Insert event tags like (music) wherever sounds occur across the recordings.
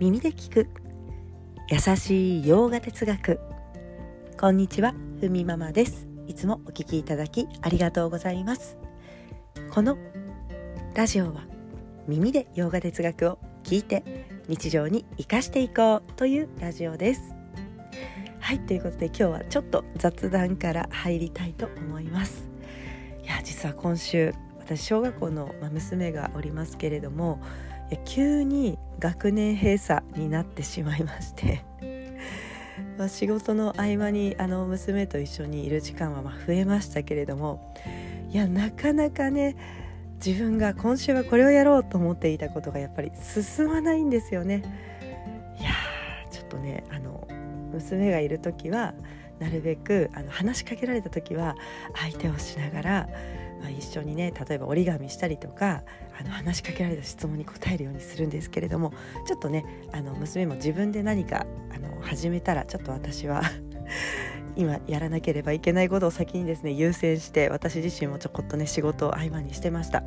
耳で聞く。優しい洋画哲学。こんにちはふみママです。いつもお聞きいただきありがとうございます。このラジオは耳で洋画哲学を聞いて日常に生かしていこうというラジオです。はいということで今日はちょっと雑談から入りたいと思います。いや実は今週私小学校の娘がおりますけれどもや急に学年閉鎖になってしまいまして (laughs) まあ仕事の合間にあの娘と一緒にいる時間はま増えましたけれどもいやなかなかね自分が今週はこれをやろうと思っていたことがやっぱり進まないんですよね。いやちょっとねあの娘がいる時はなるべくあの話しかけられた時は相手をしながら、まあ、一緒にね例えば折り紙したりとかあの話しかけられた質問に答えるようにするんですけれどもちょっとねあの娘も自分で何かあの始めたらちょっと私は (laughs) 今やらなければいけないことを先にですね優先して私自身もちょこっとね仕事を合間にしてました。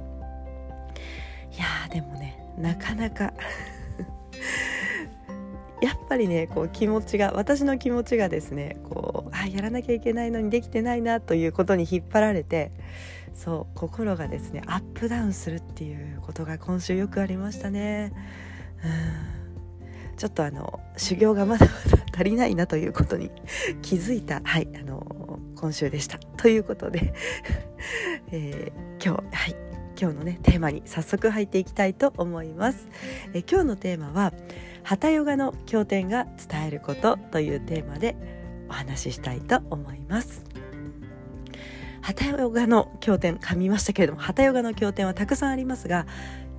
いやーでもねなかなか (laughs) やっぱりねこう気持ちが私の気持ちがですねこうあやらなきゃいけないのにできてないなということに引っ張られてそう心がですねアップダウンするっていうことが今週よくありましたね。うんちょっとあの修行がまだまだ足りないなということに気づいた、はい、あの今週でした。ということで、(laughs) えー、今日、はい、今日のねテーマに早速入っていきたいと思います。え、今日のテーマは「ハタヨガの経典が伝えること」というテーマでお話ししたいと思います。ハタヨガの経典噛みましたけれどもハタヨガの経典はたくさんありますが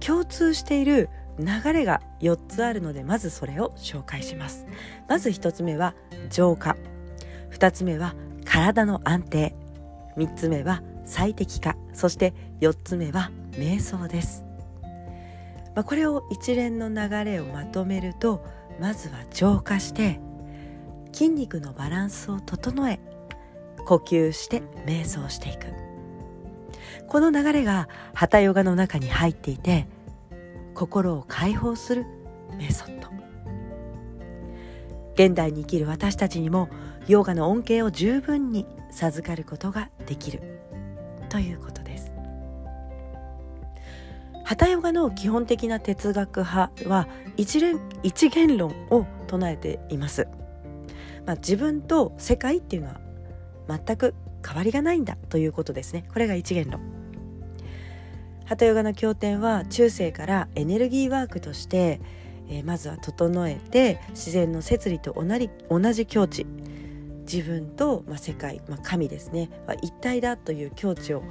共通している流れが4つあるのでまずそれを紹介します。まず1つ目は浄化。2つ目は体の安定。3つ目は最適化。そして4つ目は瞑想です、まあ、これを一連の流れをまとめるとまずは浄化して筋肉のバランスを整え呼吸して瞑想していく。この流れがハタヨガの中に入っていて心を解放するメソッド。現代に生きる私たちにもヨガの恩恵を十分に授かることができる。ということです。ハタヨガの基本的な哲学派は一連一元論を唱えています、まあ、自分と世界っていうのは全く変わりがないんだということですね。これが一元論。ハタヨガの経典は中世からエネルギーワークとして、え、まずは整えて自然の摂理と同じ同じ境地。自分と、まあ、世界、まあ、神ですね、まあ、一体だという境地を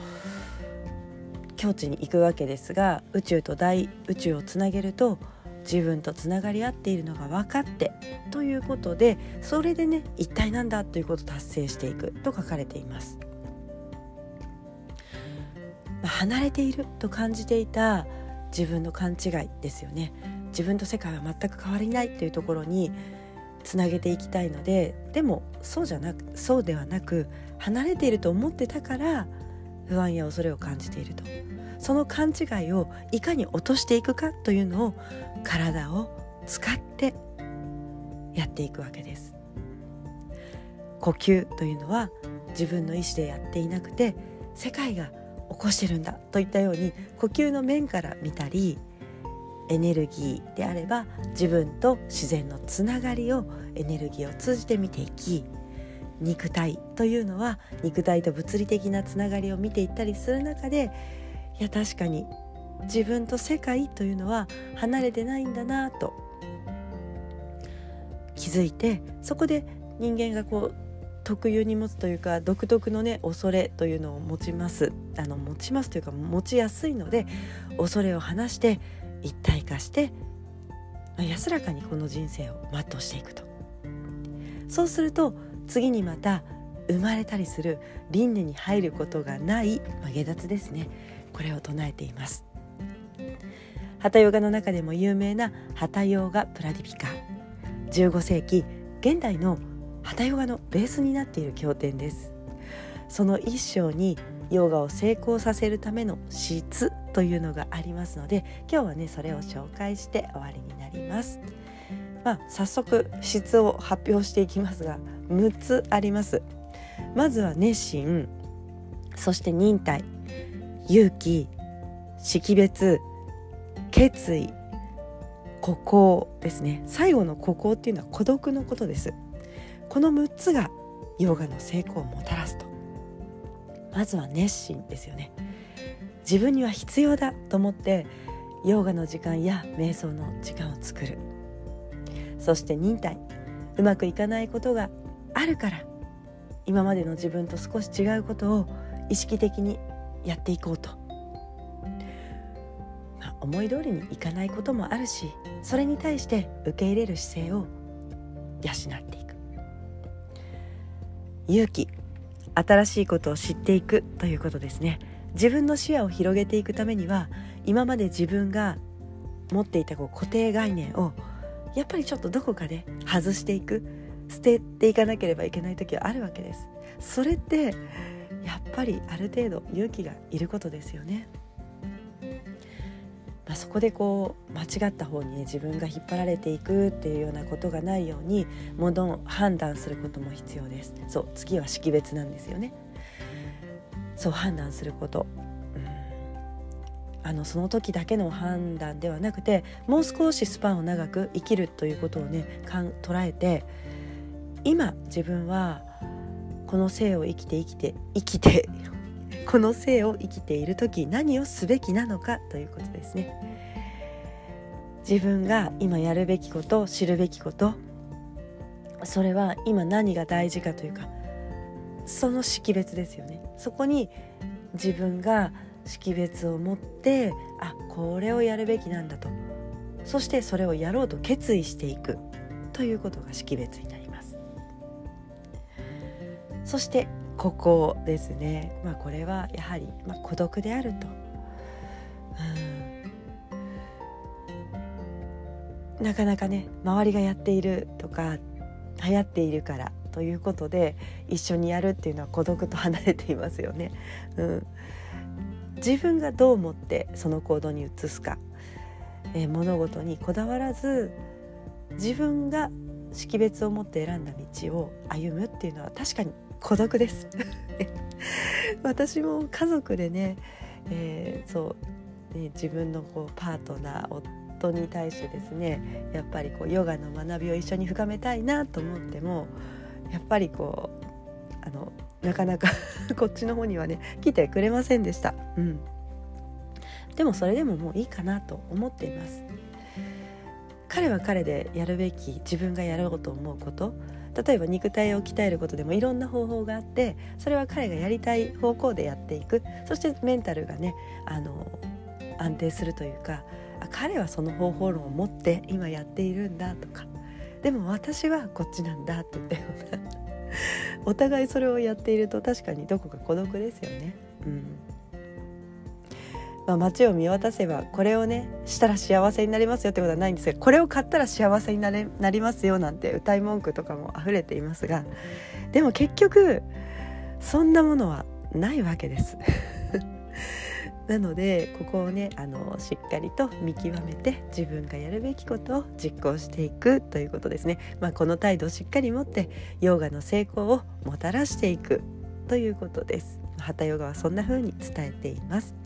境地に行くわけですが宇宙と大宇宙をつなげると自分とつながり合っているのが分かってということでそれでね一体なんだということを達成していくと書かれています。離れていると感じていた自分の勘違いですよね自分と世界は全く変わりないっていうところにつなげていきたいのででもそうじゃなくそうではなく離れていると思ってたから不安や恐れを感じているとその勘違いをいかに落としていくかというのを体を使ってやっていくわけです。呼吸というのは自分の意思でやっていなくて世界が起こしてるんだといったように呼吸の面から見たりエネルギーであれば自分と自然のつながりをエネルギーを通じて見ていき肉体というのは肉体と物理的なつながりを見ていったりする中でいや確かに。自分と世界というのは離れてないんだなと。気づいてそこで人間がこう特有に持つというか独特のね恐れというのを持ちます。あの持ちますというか持ちやすいので恐れを話して一体化して、安らかにこの人生を全うしていくと。そうすると次にまた生まれたりする輪廻に入ることがない、まあ、下脱ですね。これを唱えています。ハタヨガの中でも有名なハタヨガプラディピカ。15世紀現代のハタヨガのベースになっている経典です。その一章にヨガを成功させるための質というのがありますので今日はねそれを紹介して終わりになります。まあ、早速質を発表していきますが6つあります。まずは熱心そして忍耐。勇気識別決意孤高ですね。最後の孤高っていうのは孤独のことです。この6つがヨガの成功をもたらすと。まずは熱心ですよね。自分には必要だと思ってヨガの時間や瞑想の時間を作る。そして忍耐うまくいかないことがあるから今までの自分と少し違うことを意識的にやっていこうと、まあ、思い通りにいかないこともあるしそれに対して受け入れる姿勢を養っていく。勇気新しいことを知っていくということですね。自分の視野を広げていくためには今まで自分が持っていたこう固定概念をやっぱりちょっとどこかで外していく捨てていかなければいけない時はあるわけです。それってやっぱりある程度勇気がいることですよね、まあ、そこでこう間違った方にね自分が引っ張られていくっていうようなことがないようにもの判断することも必要です。そう次は識別なんですよね。そう判断すること。あのその時だけの判断ではなくてもう少しスパンを長く生きるということをねかん捉えて今自分はこの生を生きて生きて生きて (laughs) この生を生きている時何をすべきなのかということですね。自分が今やるべきこと知るべきことそれは今何が大事かというかその識別ですよね。そこに自分が識別を持ってあこれをやるべきなんだと。そしてそれをやろうと決意していくということが識別になります。そしてここですね、まあ、これはやはり、まあ、孤独であると、うん、なかなかね周りがやっているとか流行っているからということで一緒にやるっていうのは孤独と離れていますよね。うん。自分がどう思ってその行動に移すか、えー、物事にこだわらず自分が識別を持って選んだ道を歩むっていうのは確かに孤独です。(laughs) 私も家族でね、えー、そうね自分のこうパートナー夫に対してですねやっぱりこうヨガの学びを一緒に深めたいなと思ってもやっぱりこうあのなかなか (laughs) こっちの方にはね来てくれませんでした、うん、でもそれでももういいかなと思っています。彼は彼でやるべき自分がやろうと思うこと例えば肉体を鍛えることでもいろんな方法があってそれは彼がやりたい方向でやっていく。そしてメンタルがねあの安定するというか彼はその方法論を持って今やっているんだとか。でも私はこっちなんだって言ったような。お互いそれをやっていると確かにどこか孤独ですよね。うん。まあ、街を見渡せばこれをねしたら幸せになりますよってことはないんですがこれを買ったら幸せになれなりますよなんて歌い文句とかも溢れていますがでも結局そんなものはないわけです。(laughs) なのでここをねあのしっかりと見極めて自分がやるべきことを実行していくということですね、まあ、この態度をしっかり持ってヨガの成功をもたらしていくということです。ハタヨガはそんな風に伝えています。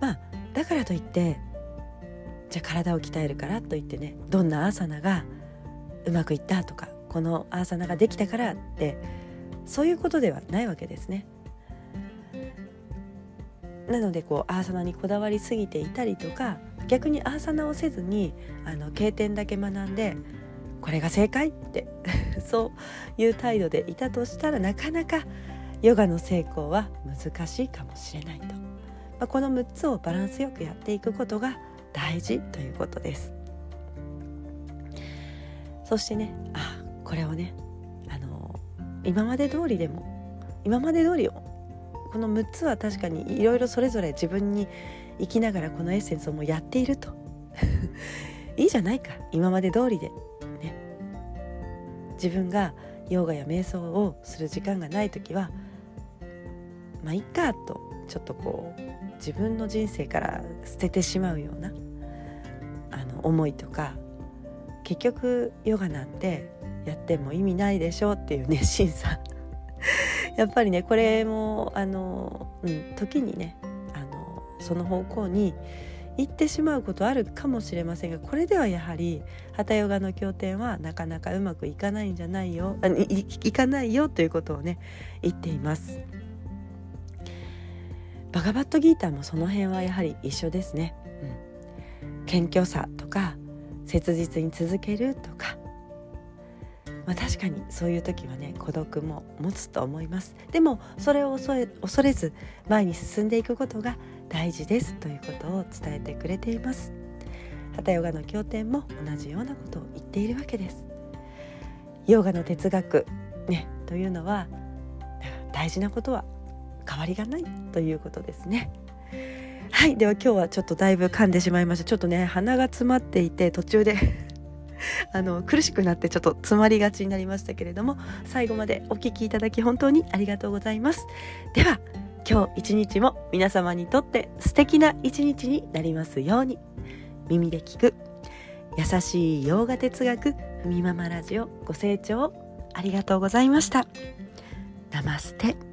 まあだからといってじゃあ体を鍛えるからといってねどんなアーサナがうまくいったとかこのアーサナができたからってそういうことではないわけですね。なのでこうアーサナにこだわりすぎていたりとか逆にアーサナをせずにあの経典だけ学んでこれが正解って (laughs) そういう態度でいたとしたらなかなかヨガの成功は難しいかもしれないと、まあ、この6つをバランスよくやっていくことが大事ということです。そしてねあこれをねあの今まで通りでも今まで通りをこの6つは確かにいろいろそれぞれ自分に生きながらこのエッセンスをもうやっていると。(laughs) いいじゃないか。今まで通りで、ね、自分がヨガや瞑想をする時間がない時はまあいっかとちょっとこう自分の人生から捨ててしまうようなあの思いとか結局ヨガなんてやっても意味ないでしょっていう熱心さ (laughs) やっぱりねこれもあの、うん、時にねあのその方向に行ってしまうことあるかもしれませんがこれではやはりハタヨガの経典はなかなかうまくいかないんじゃないよあいいかないよということをね言っています。バガバットギーターもその辺はやはり一緒ですね。うん、謙虚さとか切実に続けるとか。まあ、確かにそういう時はね孤独も持つと思います。でもそれを恐れず前に進んでいくことが大事ですということを伝えてくれています。ハタヨガの経典も同じようなことを言っているわけです。ヨガの哲学ねというのは大事なことは変わりがないということですね。はいでは今日はちょっとだいぶ噛んでしまいました。ちょっとね鼻が詰まっていて途中で (laughs) あの苦しくなってちょっと詰まりがちになりましたけれども最後までお聴きいただき本当にありがとうございます。では今日一日も皆様にとって素敵な一日になりますように。耳で聞く優しい洋画哲学ふみママラジオご清聴ありがとうございました。ナマステ。